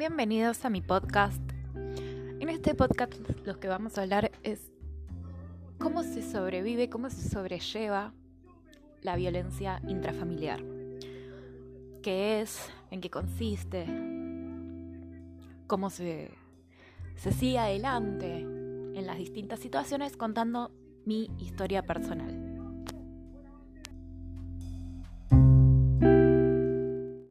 Bienvenidos a mi podcast. En este podcast lo que vamos a hablar es cómo se sobrevive, cómo se sobrelleva la violencia intrafamiliar. ¿Qué es? ¿En qué consiste? ¿Cómo se, se sigue adelante en las distintas situaciones contando mi historia personal?